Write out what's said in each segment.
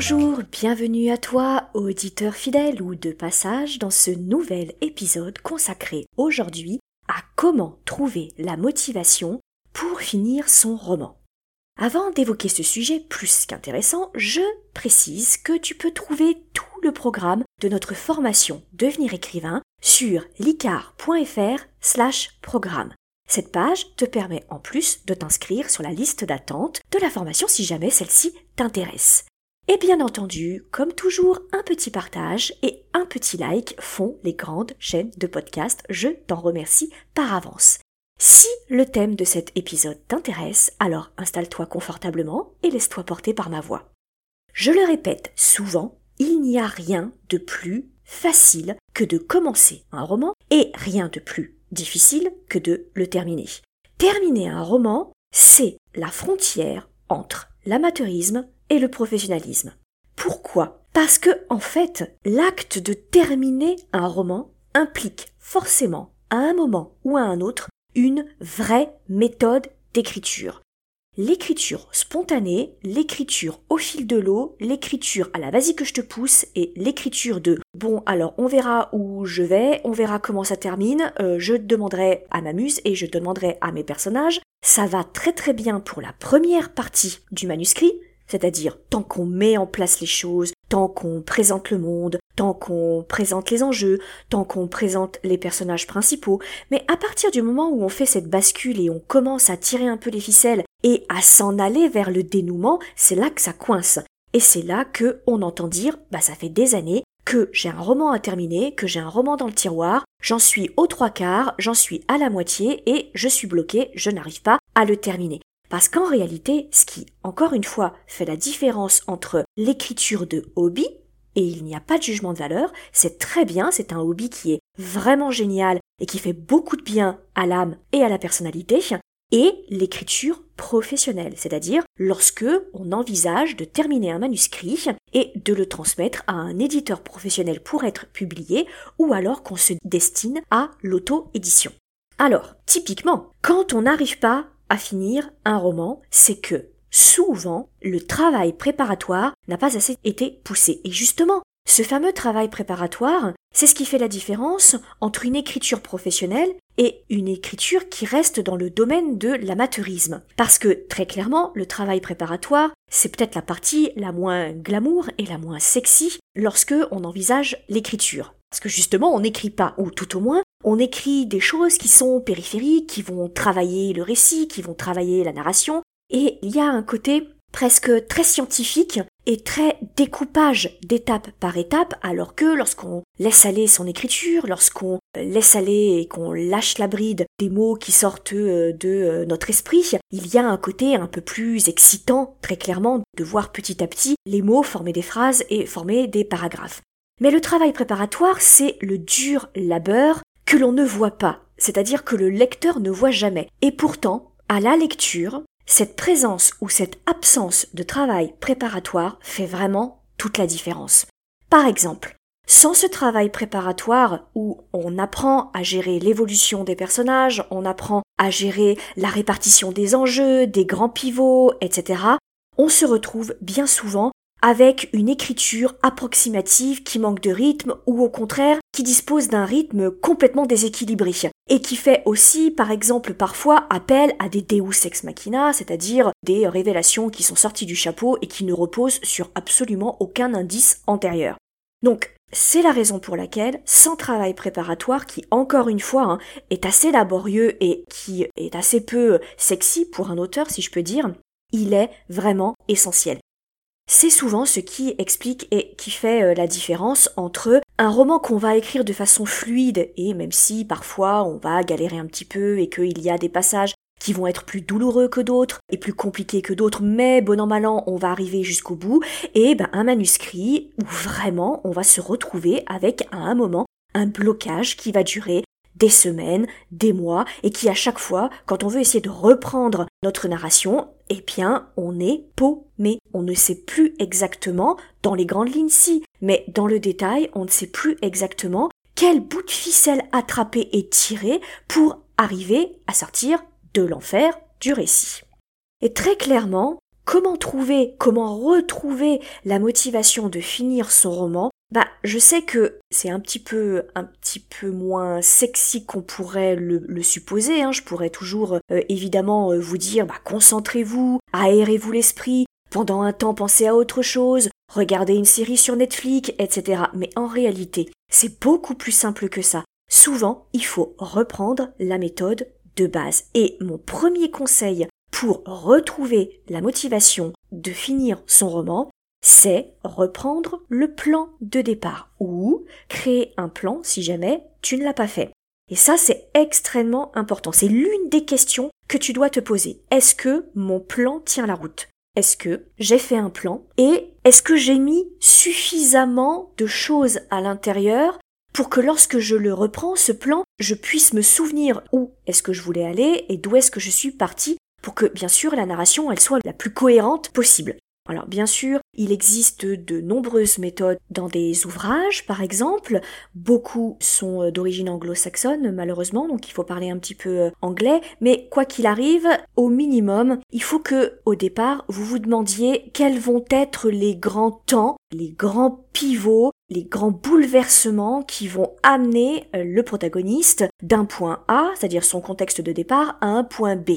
Bonjour, bienvenue à toi, auditeur fidèle ou de passage dans ce nouvel épisode consacré aujourd'hui à comment trouver la motivation pour finir son roman. Avant d'évoquer ce sujet plus qu'intéressant, je précise que tu peux trouver tout le programme de notre formation Devenir écrivain sur licar.fr slash programme. Cette page te permet en plus de t'inscrire sur la liste d'attente de la formation si jamais celle-ci t'intéresse. Et bien entendu, comme toujours, un petit partage et un petit like font les grandes chaînes de podcast. Je t'en remercie par avance. Si le thème de cet épisode t'intéresse, alors installe-toi confortablement et laisse-toi porter par ma voix. Je le répète souvent, il n'y a rien de plus facile que de commencer un roman et rien de plus difficile que de le terminer. Terminer un roman, c'est la frontière entre l'amateurisme et le professionnalisme. Pourquoi? Parce que, en fait, l'acte de terminer un roman implique forcément, à un moment ou à un autre, une vraie méthode d'écriture. L'écriture spontanée, l'écriture au fil de l'eau, l'écriture à la vas-y que je te pousse et l'écriture de bon alors on verra où je vais, on verra comment ça termine, euh, je demanderai à ma muse et je demanderai à mes personnages. Ça va très très bien pour la première partie du manuscrit, c'est-à-dire tant qu'on met en place les choses, tant qu'on présente le monde, tant qu'on présente les enjeux, tant qu'on présente les personnages principaux, mais à partir du moment où on fait cette bascule et on commence à tirer un peu les ficelles et à s'en aller vers le dénouement, c'est là que ça coince. Et c'est là que on entend dire, bah ça fait des années que j'ai un roman à terminer, que j'ai un roman dans le tiroir, j'en suis aux trois quarts, j'en suis à la moitié et je suis bloqué, je n'arrive pas à le terminer. Parce qu'en réalité, ce qui, encore une fois, fait la différence entre l'écriture de hobby, et il n'y a pas de jugement de valeur, c'est très bien, c'est un hobby qui est vraiment génial et qui fait beaucoup de bien à l'âme et à la personnalité, et l'écriture professionnelle, c'est-à-dire lorsque on envisage de terminer un manuscrit et de le transmettre à un éditeur professionnel pour être publié, ou alors qu'on se destine à l'auto-édition. Alors, typiquement, quand on n'arrive pas à finir un roman, c'est que souvent le travail préparatoire n'a pas assez été poussé. Et justement, ce fameux travail préparatoire, c'est ce qui fait la différence entre une écriture professionnelle et une écriture qui reste dans le domaine de l'amateurisme. Parce que très clairement, le travail préparatoire, c'est peut-être la partie la moins glamour et la moins sexy lorsque on envisage l'écriture. Parce que justement, on n'écrit pas, ou tout au moins, on écrit des choses qui sont périphériques, qui vont travailler le récit, qui vont travailler la narration, et il y a un côté presque très scientifique et très découpage d'étape par étape, alors que lorsqu'on laisse aller son écriture, lorsqu'on laisse aller et qu'on lâche la bride des mots qui sortent euh, de euh, notre esprit, il y a un côté un peu plus excitant, très clairement, de voir petit à petit les mots former des phrases et former des paragraphes. Mais le travail préparatoire, c'est le dur labeur que l'on ne voit pas, c'est-à-dire que le lecteur ne voit jamais. Et pourtant, à la lecture, cette présence ou cette absence de travail préparatoire fait vraiment toute la différence. Par exemple, sans ce travail préparatoire où on apprend à gérer l'évolution des personnages, on apprend à gérer la répartition des enjeux, des grands pivots, etc., on se retrouve bien souvent avec une écriture approximative qui manque de rythme ou au contraire qui dispose d'un rythme complètement déséquilibré et qui fait aussi par exemple parfois appel à des deus ex machina, c'est-à-dire des révélations qui sont sorties du chapeau et qui ne reposent sur absolument aucun indice antérieur. Donc c'est la raison pour laquelle, sans travail préparatoire, qui encore une fois hein, est assez laborieux et qui est assez peu sexy pour un auteur, si je peux dire, il est vraiment essentiel c'est souvent ce qui explique et qui fait euh, la différence entre un roman qu'on va écrire de façon fluide et même si parfois on va galérer un petit peu et qu'il y a des passages qui vont être plus douloureux que d'autres et plus compliqués que d'autres, mais bon an mal an, on va arriver jusqu'au bout, et ben un manuscrit où vraiment on va se retrouver avec à un moment un blocage qui va durer des semaines, des mois, et qui à chaque fois, quand on veut essayer de reprendre notre narration, eh bien, on est paumé. On ne sait plus exactement, dans les grandes lignes si, mais dans le détail, on ne sait plus exactement quel bout de ficelle attraper et tirer pour arriver à sortir de l'enfer du récit. Et très clairement, comment trouver, comment retrouver la motivation de finir son roman bah, je sais que c'est un petit peu, un petit peu moins sexy qu'on pourrait le, supposer. Hein. Je pourrais toujours, euh, évidemment, euh, vous dire, bah, concentrez-vous, aérez-vous l'esprit, pendant un temps pensez à autre chose, regardez une série sur Netflix, etc. Mais en réalité, c'est beaucoup plus simple que ça. Souvent, il faut reprendre la méthode de base. Et mon premier conseil pour retrouver la motivation de finir son roman, c'est reprendre le plan de départ ou créer un plan si jamais tu ne l'as pas fait. Et ça, c'est extrêmement important. C'est l'une des questions que tu dois te poser. Est-ce que mon plan tient la route? Est-ce que j'ai fait un plan? Et est-ce que j'ai mis suffisamment de choses à l'intérieur pour que lorsque je le reprends, ce plan, je puisse me souvenir où est-ce que je voulais aller et d'où est-ce que je suis parti pour que, bien sûr, la narration, elle soit la plus cohérente possible. Alors bien sûr, il existe de nombreuses méthodes dans des ouvrages, par exemple. Beaucoup sont euh, d'origine anglo-saxonne, malheureusement, donc il faut parler un petit peu euh, anglais. Mais quoi qu'il arrive, au minimum, il faut que, au départ, vous vous demandiez quels vont être les grands temps, les grands pivots, les grands bouleversements qui vont amener euh, le protagoniste d'un point A, c'est-à-dire son contexte de départ, à un point B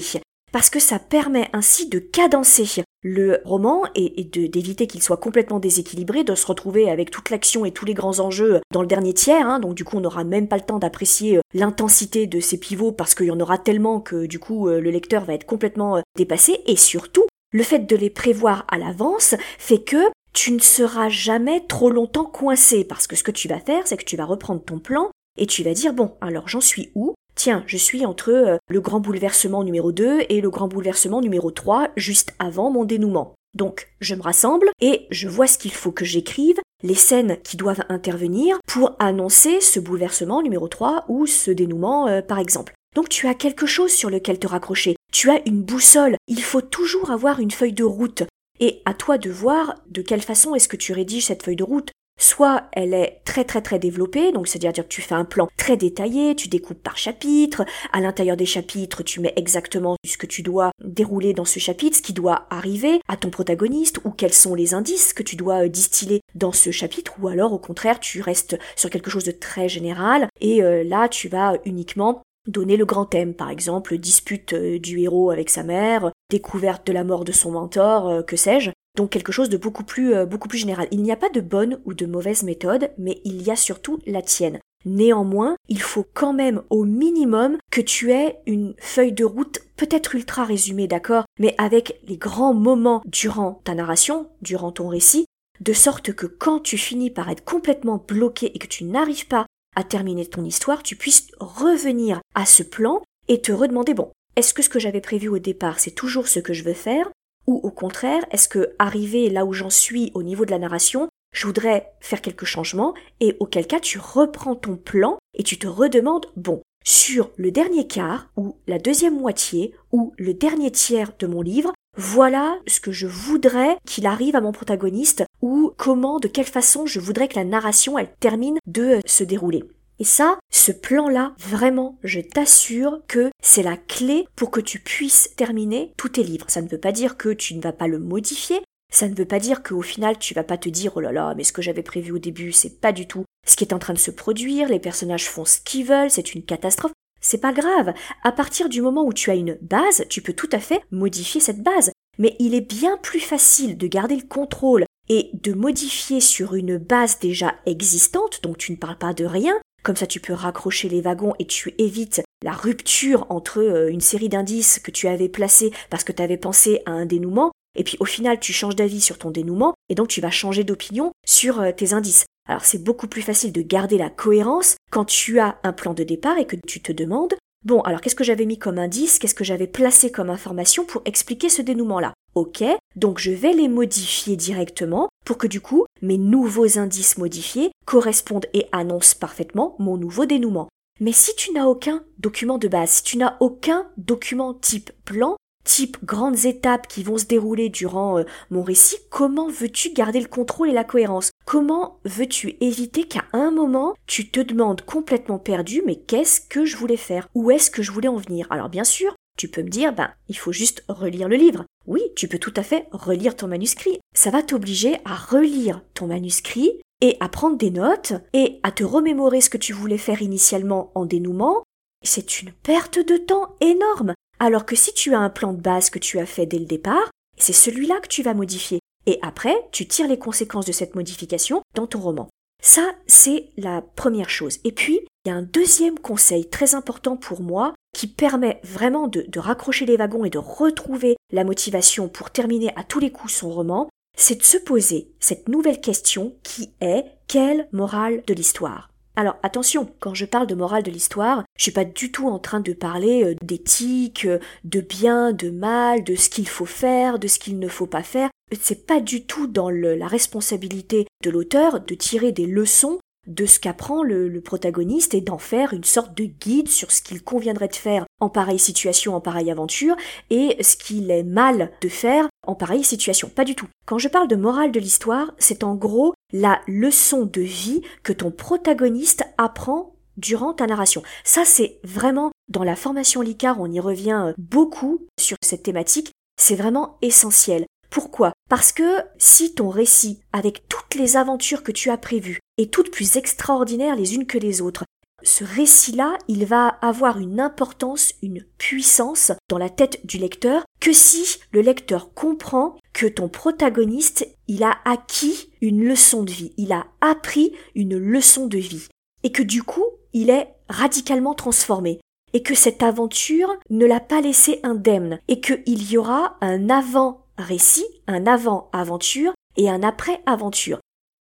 parce que ça permet ainsi de cadencer le roman et, d'éviter qu'il soit complètement déséquilibré, de se retrouver avec toute l'action et tous les grands enjeux dans le dernier tiers, hein. donc du coup on n'aura même pas le temps d'apprécier euh, l'intensité de ces pivots parce qu'il y en aura tellement que du coup euh, le lecteur va être complètement euh, dépassé, et surtout le fait de les prévoir à l'avance fait que tu ne seras jamais trop longtemps coincé, parce que ce que tu vas faire, c'est que tu vas reprendre ton plan et tu vas dire bon alors j'en suis où? Tiens, je suis entre euh, le grand bouleversement numéro 2 et le grand bouleversement numéro 3, juste avant mon dénouement. Donc, je me rassemble et je vois ce qu'il faut que j'écrive, les scènes qui doivent intervenir pour annoncer ce bouleversement numéro 3 ou ce dénouement euh, par exemple. Donc tu as quelque chose sur lequel te raccrocher, tu as une boussole, il faut toujours avoir une feuille de route. Et à toi de voir de quelle façon est-ce que tu rédiges cette feuille de route. Soit elle est très très très développée, donc c'est-à-dire que tu fais un plan très détaillé, tu découpes par chapitre, à l'intérieur des chapitres tu mets exactement ce que tu dois dérouler dans ce chapitre, ce qui doit arriver à ton protagoniste, ou quels sont les indices que tu dois euh, distiller dans ce chapitre, ou alors au contraire tu restes sur quelque chose de très général, et euh, là tu vas uniquement donner le grand thème, par exemple dispute euh, du héros avec sa mère, découverte de la mort de son mentor, que sais-je, donc quelque chose de beaucoup plus, euh, beaucoup plus général. Il n'y a pas de bonne ou de mauvaise méthode, mais il y a surtout la tienne. Néanmoins, il faut quand même au minimum que tu aies une feuille de route peut-être ultra résumée, d'accord, mais avec les grands moments durant ta narration, durant ton récit, de sorte que quand tu finis par être complètement bloqué et que tu n'arrives pas à terminer ton histoire, tu puisses revenir à ce plan et te redemander, bon, est-ce que ce que j'avais prévu au départ, c'est toujours ce que je veux faire? Ou au contraire, est-ce que arrivé là où j'en suis au niveau de la narration, je voudrais faire quelques changements et auquel cas tu reprends ton plan et tu te redemandes bon, sur le dernier quart ou la deuxième moitié ou le dernier tiers de mon livre, voilà ce que je voudrais qu'il arrive à mon protagoniste ou comment, de quelle façon je voudrais que la narration elle termine de se dérouler. Et ça, ce plan-là, vraiment, je t'assure que c'est la clé pour que tu puisses terminer tous tes livres. Ça ne veut pas dire que tu ne vas pas le modifier, ça ne veut pas dire qu'au final tu vas pas te dire oh là là, mais ce que j'avais prévu au début, c'est pas du tout ce qui est en train de se produire, les personnages font ce qu'ils veulent, c'est une catastrophe. C'est pas grave. À partir du moment où tu as une base, tu peux tout à fait modifier cette base. Mais il est bien plus facile de garder le contrôle et de modifier sur une base déjà existante, donc tu ne parles pas de rien, comme ça, tu peux raccrocher les wagons et tu évites la rupture entre euh, une série d'indices que tu avais placés parce que tu avais pensé à un dénouement, et puis au final, tu changes d'avis sur ton dénouement, et donc tu vas changer d'opinion sur euh, tes indices. Alors c'est beaucoup plus facile de garder la cohérence quand tu as un plan de départ et que tu te demandes Bon, alors qu'est-ce que j'avais mis comme indice, qu'est-ce que j'avais placé comme information pour expliquer ce dénouement-là? Ok, donc je vais les modifier directement pour que du coup mes nouveaux indices modifiés correspondent et annoncent parfaitement mon nouveau dénouement. Mais si tu n'as aucun document de base, si tu n'as aucun document type plan, type grandes étapes qui vont se dérouler durant euh, mon récit, comment veux-tu garder le contrôle et la cohérence? Comment veux-tu éviter qu'à un moment tu te demandes complètement perdu mais qu'est-ce que je voulais faire? Où est-ce que je voulais en venir? Alors bien sûr, tu peux me dire ben il faut juste relire le livre. Oui, tu peux tout à fait relire ton manuscrit. Ça va t'obliger à relire ton manuscrit et à prendre des notes et à te remémorer ce que tu voulais faire initialement en dénouement. C'est une perte de temps énorme. Alors que si tu as un plan de base que tu as fait dès le départ, c'est celui-là que tu vas modifier. Et après, tu tires les conséquences de cette modification dans ton roman. Ça, c'est la première chose. Et puis, il y a un deuxième conseil très important pour moi qui permet vraiment de, raccrocher les wagons et de retrouver la motivation pour terminer à tous les coups son roman, c'est de se poser cette nouvelle question qui est quelle morale de l'histoire? Alors attention, quand je parle de morale de l'histoire, je suis pas du tout en train de parler euh, d'éthique, euh, de bien, de mal, de ce qu'il faut faire, de ce qu'il ne faut pas faire. C'est pas du tout dans la responsabilité de l'auteur de tirer des leçons de ce qu'apprend le, protagoniste et d'en faire une sorte de guide sur ce qu'il conviendrait de faire en pareille situation, en pareille aventure, et ce qu'il est mal de faire en pareille situation. Pas du tout. Quand je parle de morale de l'histoire, c'est en gros la leçon de vie que ton protagoniste apprend durant ta narration. Ça, c'est vraiment, dans la formation LICAR, on y revient beaucoup sur cette thématique, c'est vraiment essentiel. Pourquoi? Parce que si ton récit, avec toutes les aventures que tu as prévues, est toutes plus extraordinaires les unes que les autres, ce récit-là, il va avoir une importance, une puissance dans la tête du lecteur que si le lecteur comprend que ton protagoniste, il a acquis une leçon de vie, il a appris une leçon de vie, et que du coup, il est radicalement transformé, et que cette aventure ne l'a pas laissé indemne, et qu'il y aura un avant récit, un avant-aventure et un après-aventure.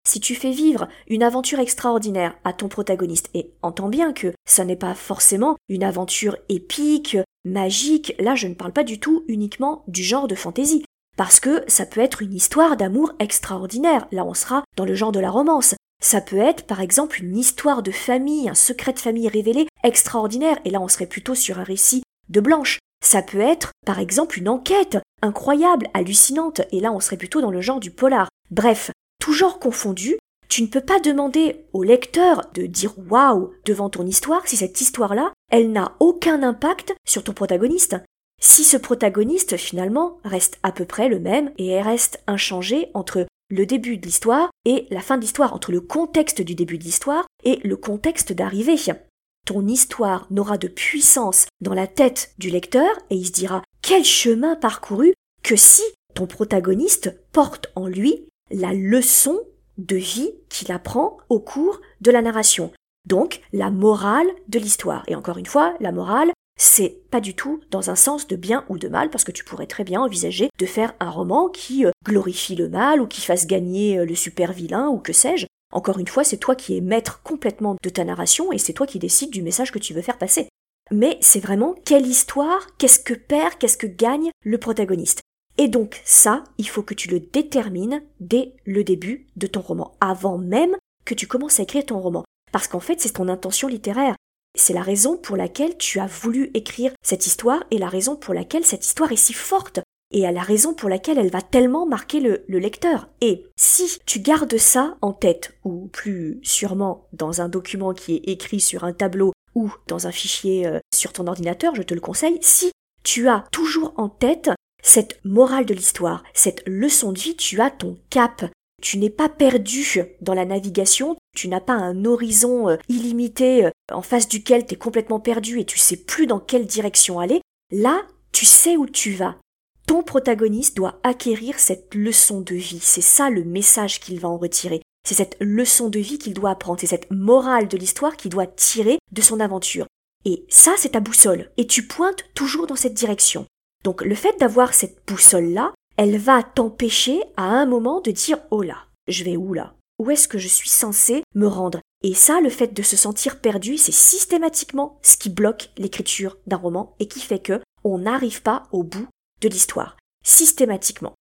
Si tu fais vivre une aventure extraordinaire à ton protagoniste, et entends bien que ça n'est pas forcément une aventure épique, magique, là je ne parle pas du tout uniquement du genre de fantaisie, parce que ça peut être une histoire d'amour extraordinaire, là on sera dans le genre de la romance. Ça peut être par exemple une histoire de famille, un secret de famille révélé extraordinaire, et là on serait plutôt sur un récit de Blanche. Ça peut être, par exemple, une enquête incroyable, hallucinante, et là on serait plutôt dans le genre du polar. Bref, tout genre confondu, tu ne peux pas demander au lecteur de dire waouh devant ton histoire si cette histoire-là, elle n'a aucun impact sur ton protagoniste. Si ce protagoniste, finalement, reste à peu près le même et reste inchangé entre le début de l'histoire et la fin de l'histoire, entre le contexte du début de l'histoire et le contexte d'arrivée ton histoire n'aura de puissance dans la tête du lecteur et il se dira quel chemin parcouru que si ton protagoniste porte en lui la leçon de vie qu'il apprend au cours de la narration. Donc la morale de l'histoire. Et encore une fois, la morale, c'est pas du tout dans un sens de bien ou de mal, parce que tu pourrais très bien envisager de faire un roman qui euh, glorifie le mal ou qui fasse gagner euh, le super vilain ou que sais-je. Encore une fois, c'est toi qui es maître complètement de ta narration et c'est toi qui décides du message que tu veux faire passer. Mais c'est vraiment quelle histoire, qu'est-ce que perd, qu'est-ce que gagne le protagoniste. Et donc ça, il faut que tu le détermines dès le début de ton roman, avant même que tu commences à écrire ton roman. Parce qu'en fait, c'est ton intention littéraire. C'est la raison pour laquelle tu as voulu écrire cette histoire et la raison pour laquelle cette histoire est si forte et à la raison pour laquelle elle va tellement marquer le, lecteur. Et si tu gardes ça en tête, ou plus sûrement dans un document qui est écrit sur un tableau ou dans un fichier euh, sur ton ordinateur, je te le conseille, si tu as toujours en tête cette morale de l'histoire, cette leçon de vie, tu as ton cap. Tu n'es pas perdu dans la navigation, tu n'as pas un horizon euh, illimité euh, en face duquel tu es complètement perdu et tu sais plus dans quelle direction aller. Là, tu sais où tu vas ton protagoniste doit acquérir cette leçon de vie. C'est ça le message qu'il va en retirer. C'est cette leçon de vie qu'il doit apprendre. C'est cette morale de l'histoire qu'il doit tirer de son aventure. Et ça, c'est ta boussole. Et tu pointes toujours dans cette direction. Donc le fait d'avoir cette boussole-là, elle va t'empêcher à un moment de dire Oh là, je vais où là? Où est-ce que je suis censé me rendre? Et ça, le fait de se sentir perdu, c'est systématiquement ce qui bloque l'écriture d'un roman et qui fait que on n'arrive pas au bout de l'histoire, systématiquement.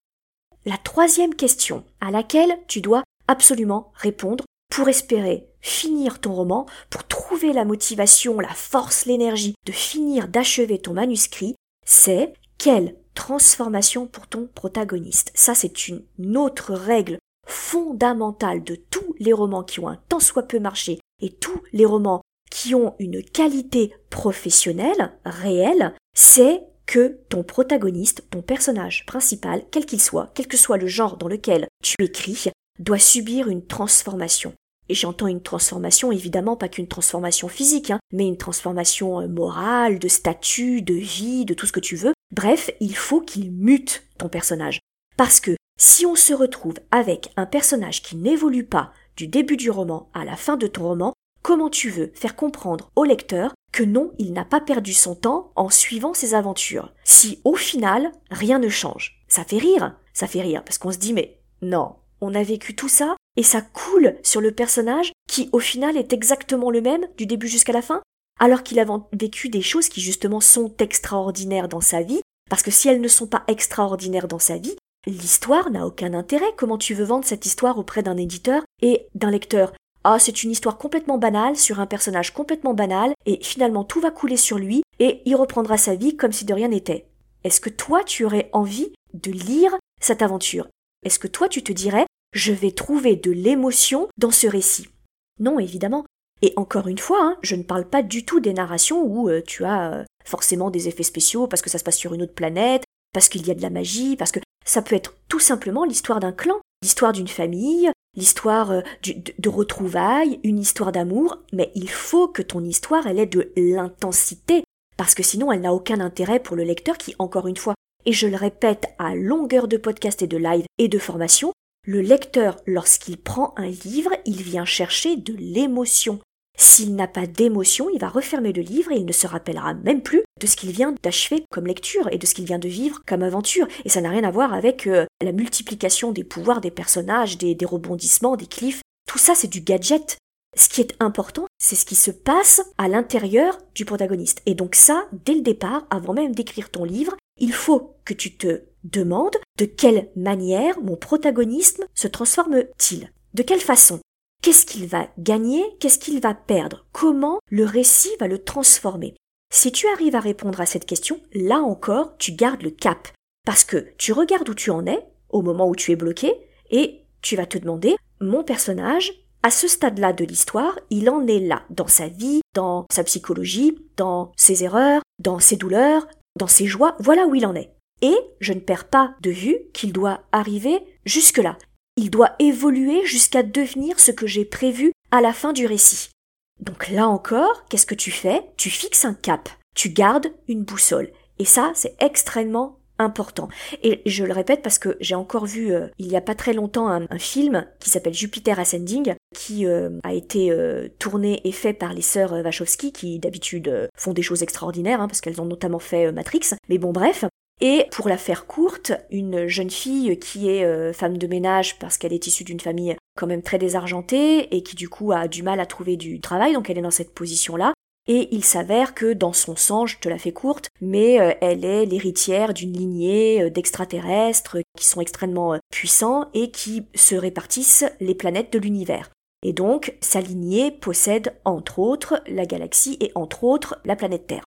La troisième question à laquelle tu dois absolument répondre pour espérer finir ton roman, pour trouver la motivation, la force, l'énergie de finir, d'achever ton manuscrit, c'est quelle transformation pour ton protagoniste. Ça, c'est une autre règle fondamentale de tous les romans qui ont un tant soit peu marché et tous les romans qui ont une qualité professionnelle réelle, c'est que ton protagoniste, ton personnage principal, quel qu'il soit, quel que soit le genre dans lequel tu écris, doit subir une transformation. Et j'entends une transformation, évidemment pas qu'une transformation physique, hein, mais une transformation euh, morale, de statut, de vie, de tout ce que tu veux. Bref, il faut qu'il mute ton personnage. Parce que si on se retrouve avec un personnage qui n'évolue pas du début du roman à la fin de ton roman, comment tu veux faire comprendre au lecteur que non, il n'a pas perdu son temps en suivant ses aventures, si au final rien ne change? Ça fait rire, ça fait rire, parce qu'on se dit mais non, on a vécu tout ça, et ça coule sur le personnage qui au final est exactement le même du début jusqu'à la fin, alors qu'il a vécu des choses qui justement sont extraordinaires dans sa vie, parce que si elles ne sont pas extraordinaires dans sa vie, l'histoire n'a aucun intérêt. Comment tu veux vendre cette histoire auprès d'un éditeur et d'un lecteur? Ah, c'est une histoire complètement banale sur un personnage complètement banal, et finalement tout va couler sur lui, et il reprendra sa vie comme si de rien n'était. Est-ce que toi tu aurais envie de lire cette aventure? Est-ce que toi tu te dirais je vais trouver de l'émotion dans ce récit? Non, évidemment. Et encore une fois, hein, je ne parle pas du tout des narrations où euh, tu as euh, forcément des effets spéciaux parce que ça se passe sur une autre planète, parce qu'il y a de la magie, parce que ça peut être tout simplement l'histoire d'un clan, l'histoire d'une famille, l'histoire euh, de, retrouvailles, une histoire d'amour, mais il faut que ton histoire elle ait de l'intensité, parce que sinon elle n'a aucun intérêt pour le lecteur qui, encore une fois, et je le répète à longueur de podcast et de live et de formation, le lecteur, lorsqu'il prend un livre, il vient chercher de l'émotion. S'il n'a pas d'émotion, il va refermer le livre et il ne se rappellera même plus de ce qu'il vient d'achever comme lecture et de ce qu'il vient de vivre comme aventure. Et ça n'a rien à voir avec euh, la multiplication des pouvoirs des personnages, des, des rebondissements, des cliffs. Tout ça, c'est du gadget. Ce qui est important, c'est ce qui se passe à l'intérieur du protagoniste. Et donc ça, dès le départ, avant même d'écrire ton livre, il faut que tu te demandes de quelle manière mon protagonisme se transforme-t-il? De quelle façon? Qu'est-ce qu'il va gagner? Qu'est-ce qu'il va perdre? Comment le récit va le transformer? Si tu arrives à répondre à cette question, là encore, tu gardes le cap. Parce que tu regardes où tu en es, au moment où tu es bloqué, et tu vas te demander, mon personnage, à ce stade-là de l'histoire, il en est là, dans sa vie, dans sa psychologie, dans ses erreurs, dans ses douleurs, dans ses joies, voilà où il en est. Et je ne perds pas de vue qu'il doit arriver jusque-là. Il doit évoluer jusqu'à devenir ce que j'ai prévu à la fin du récit. Donc là encore, qu'est-ce que tu fais? Tu fixes un cap, tu gardes une boussole. Et ça, c'est extrêmement important. Et je le répète parce que j'ai encore vu euh, il y a pas très longtemps un, film qui s'appelle Jupiter Ascending qui euh, a été euh, tourné et fait par les sœurs Wachowski qui d'habitude font des choses extraordinaires hein, parce qu'elles ont notamment fait Matrix. Mais bon bref, et pour la faire courte, une jeune fille qui est euh, femme de ménage parce qu'elle est issue d'une famille quand même très désargentée et qui du coup a du mal à trouver du travail, donc elle est dans cette position-là. Et il s'avère que dans son sang, je te la fais courte, mais euh, elle est l'héritière d'une lignée euh, d'extraterrestres qui sont extrêmement puissants et qui se répartissent les planètes de l'univers. Et donc, sa lignée possède entre autres la galaxie et entre autres la planète Terre.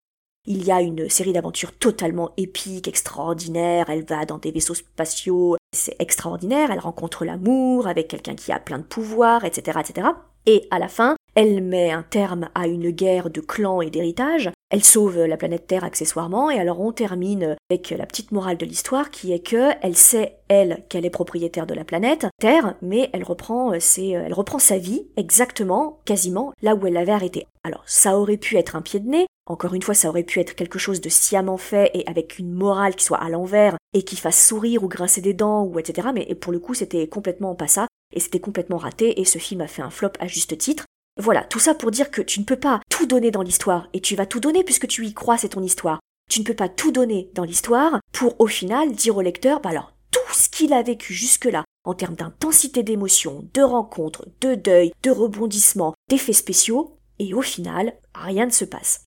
Il y a une série d'aventures totalement épiques, extraordinaires. Elle va dans des vaisseaux spatiaux, c'est extraordinaire. Elle rencontre l'amour avec quelqu'un qui a plein de pouvoirs, etc., etc. Et à la fin, elle met un terme à une guerre de clans et d'héritage. Elle sauve la planète Terre accessoirement. Et alors on termine avec la petite morale de l'histoire qui est que elle sait elle qu'elle est propriétaire de la planète Terre, mais elle reprend ses, elle reprend sa vie exactement, quasiment là où elle l'avait arrêté. Alors ça aurait pu être un pied de nez, encore une fois, ça aurait pu être quelque chose de sciemment fait et avec une morale qui soit à l'envers et qui fasse sourire ou grincer des dents ou etc. Mais pour le coup, c'était complètement pas ça et c'était complètement raté et ce film a fait un flop à juste titre. Voilà, tout ça pour dire que tu ne peux pas tout donner dans l'histoire et tu vas tout donner puisque tu y crois, c'est ton histoire. Tu ne peux pas tout donner dans l'histoire pour au final dire au lecteur, bah alors tout ce qu'il a vécu jusque-là en termes d'intensité d'émotion, de rencontres, de deuil, de rebondissements, d'effets spéciaux, et au final, rien ne se passe.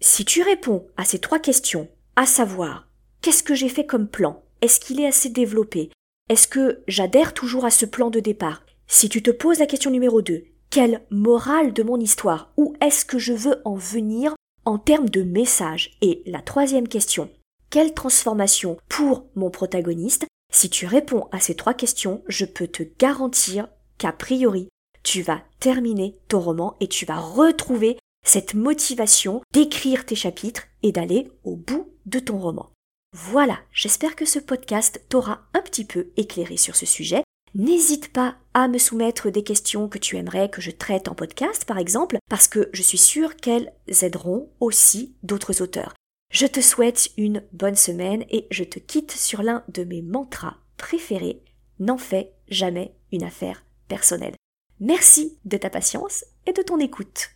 Si tu réponds à ces trois questions, à savoir qu'est-ce que j'ai fait comme plan? Est-ce qu'il est assez développé? Est-ce que j'adhère toujours à ce plan de départ? Si tu te poses la question numéro 2, Quelle morale de mon histoire Où est-ce que je veux en venir en termes de message? Et la troisième question, quelle transformation pour mon protagoniste? Si tu réponds à ces trois questions, je peux te garantir qu'a priori, tu vas terminer ton roman et tu vas retrouver cette motivation d'écrire tes chapitres et d'aller au bout de ton roman. Voilà, j'espère que ce podcast t'aura un petit peu éclairé sur ce sujet. N'hésite pas à me soumettre des questions que tu aimerais que je traite en podcast, par exemple, parce que je suis sûre qu'elles aideront aussi d'autres auteurs. Je te souhaite une bonne semaine et je te quitte sur l'un de mes mantras préférés. N'en fais jamais une affaire personnelle. Merci de ta patience et de ton écoute.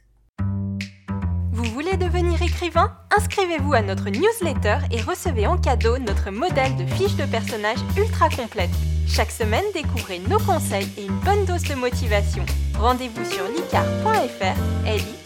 Vous voulez devenir écrivain? Inscrivez-vous à notre newsletter et recevez en cadeau notre modèle de fiche de personnage ultra complète. Chaque semaine, découvrez nos conseils et une bonne dose de motivation. Rendez-vous sur licar.fr, l e.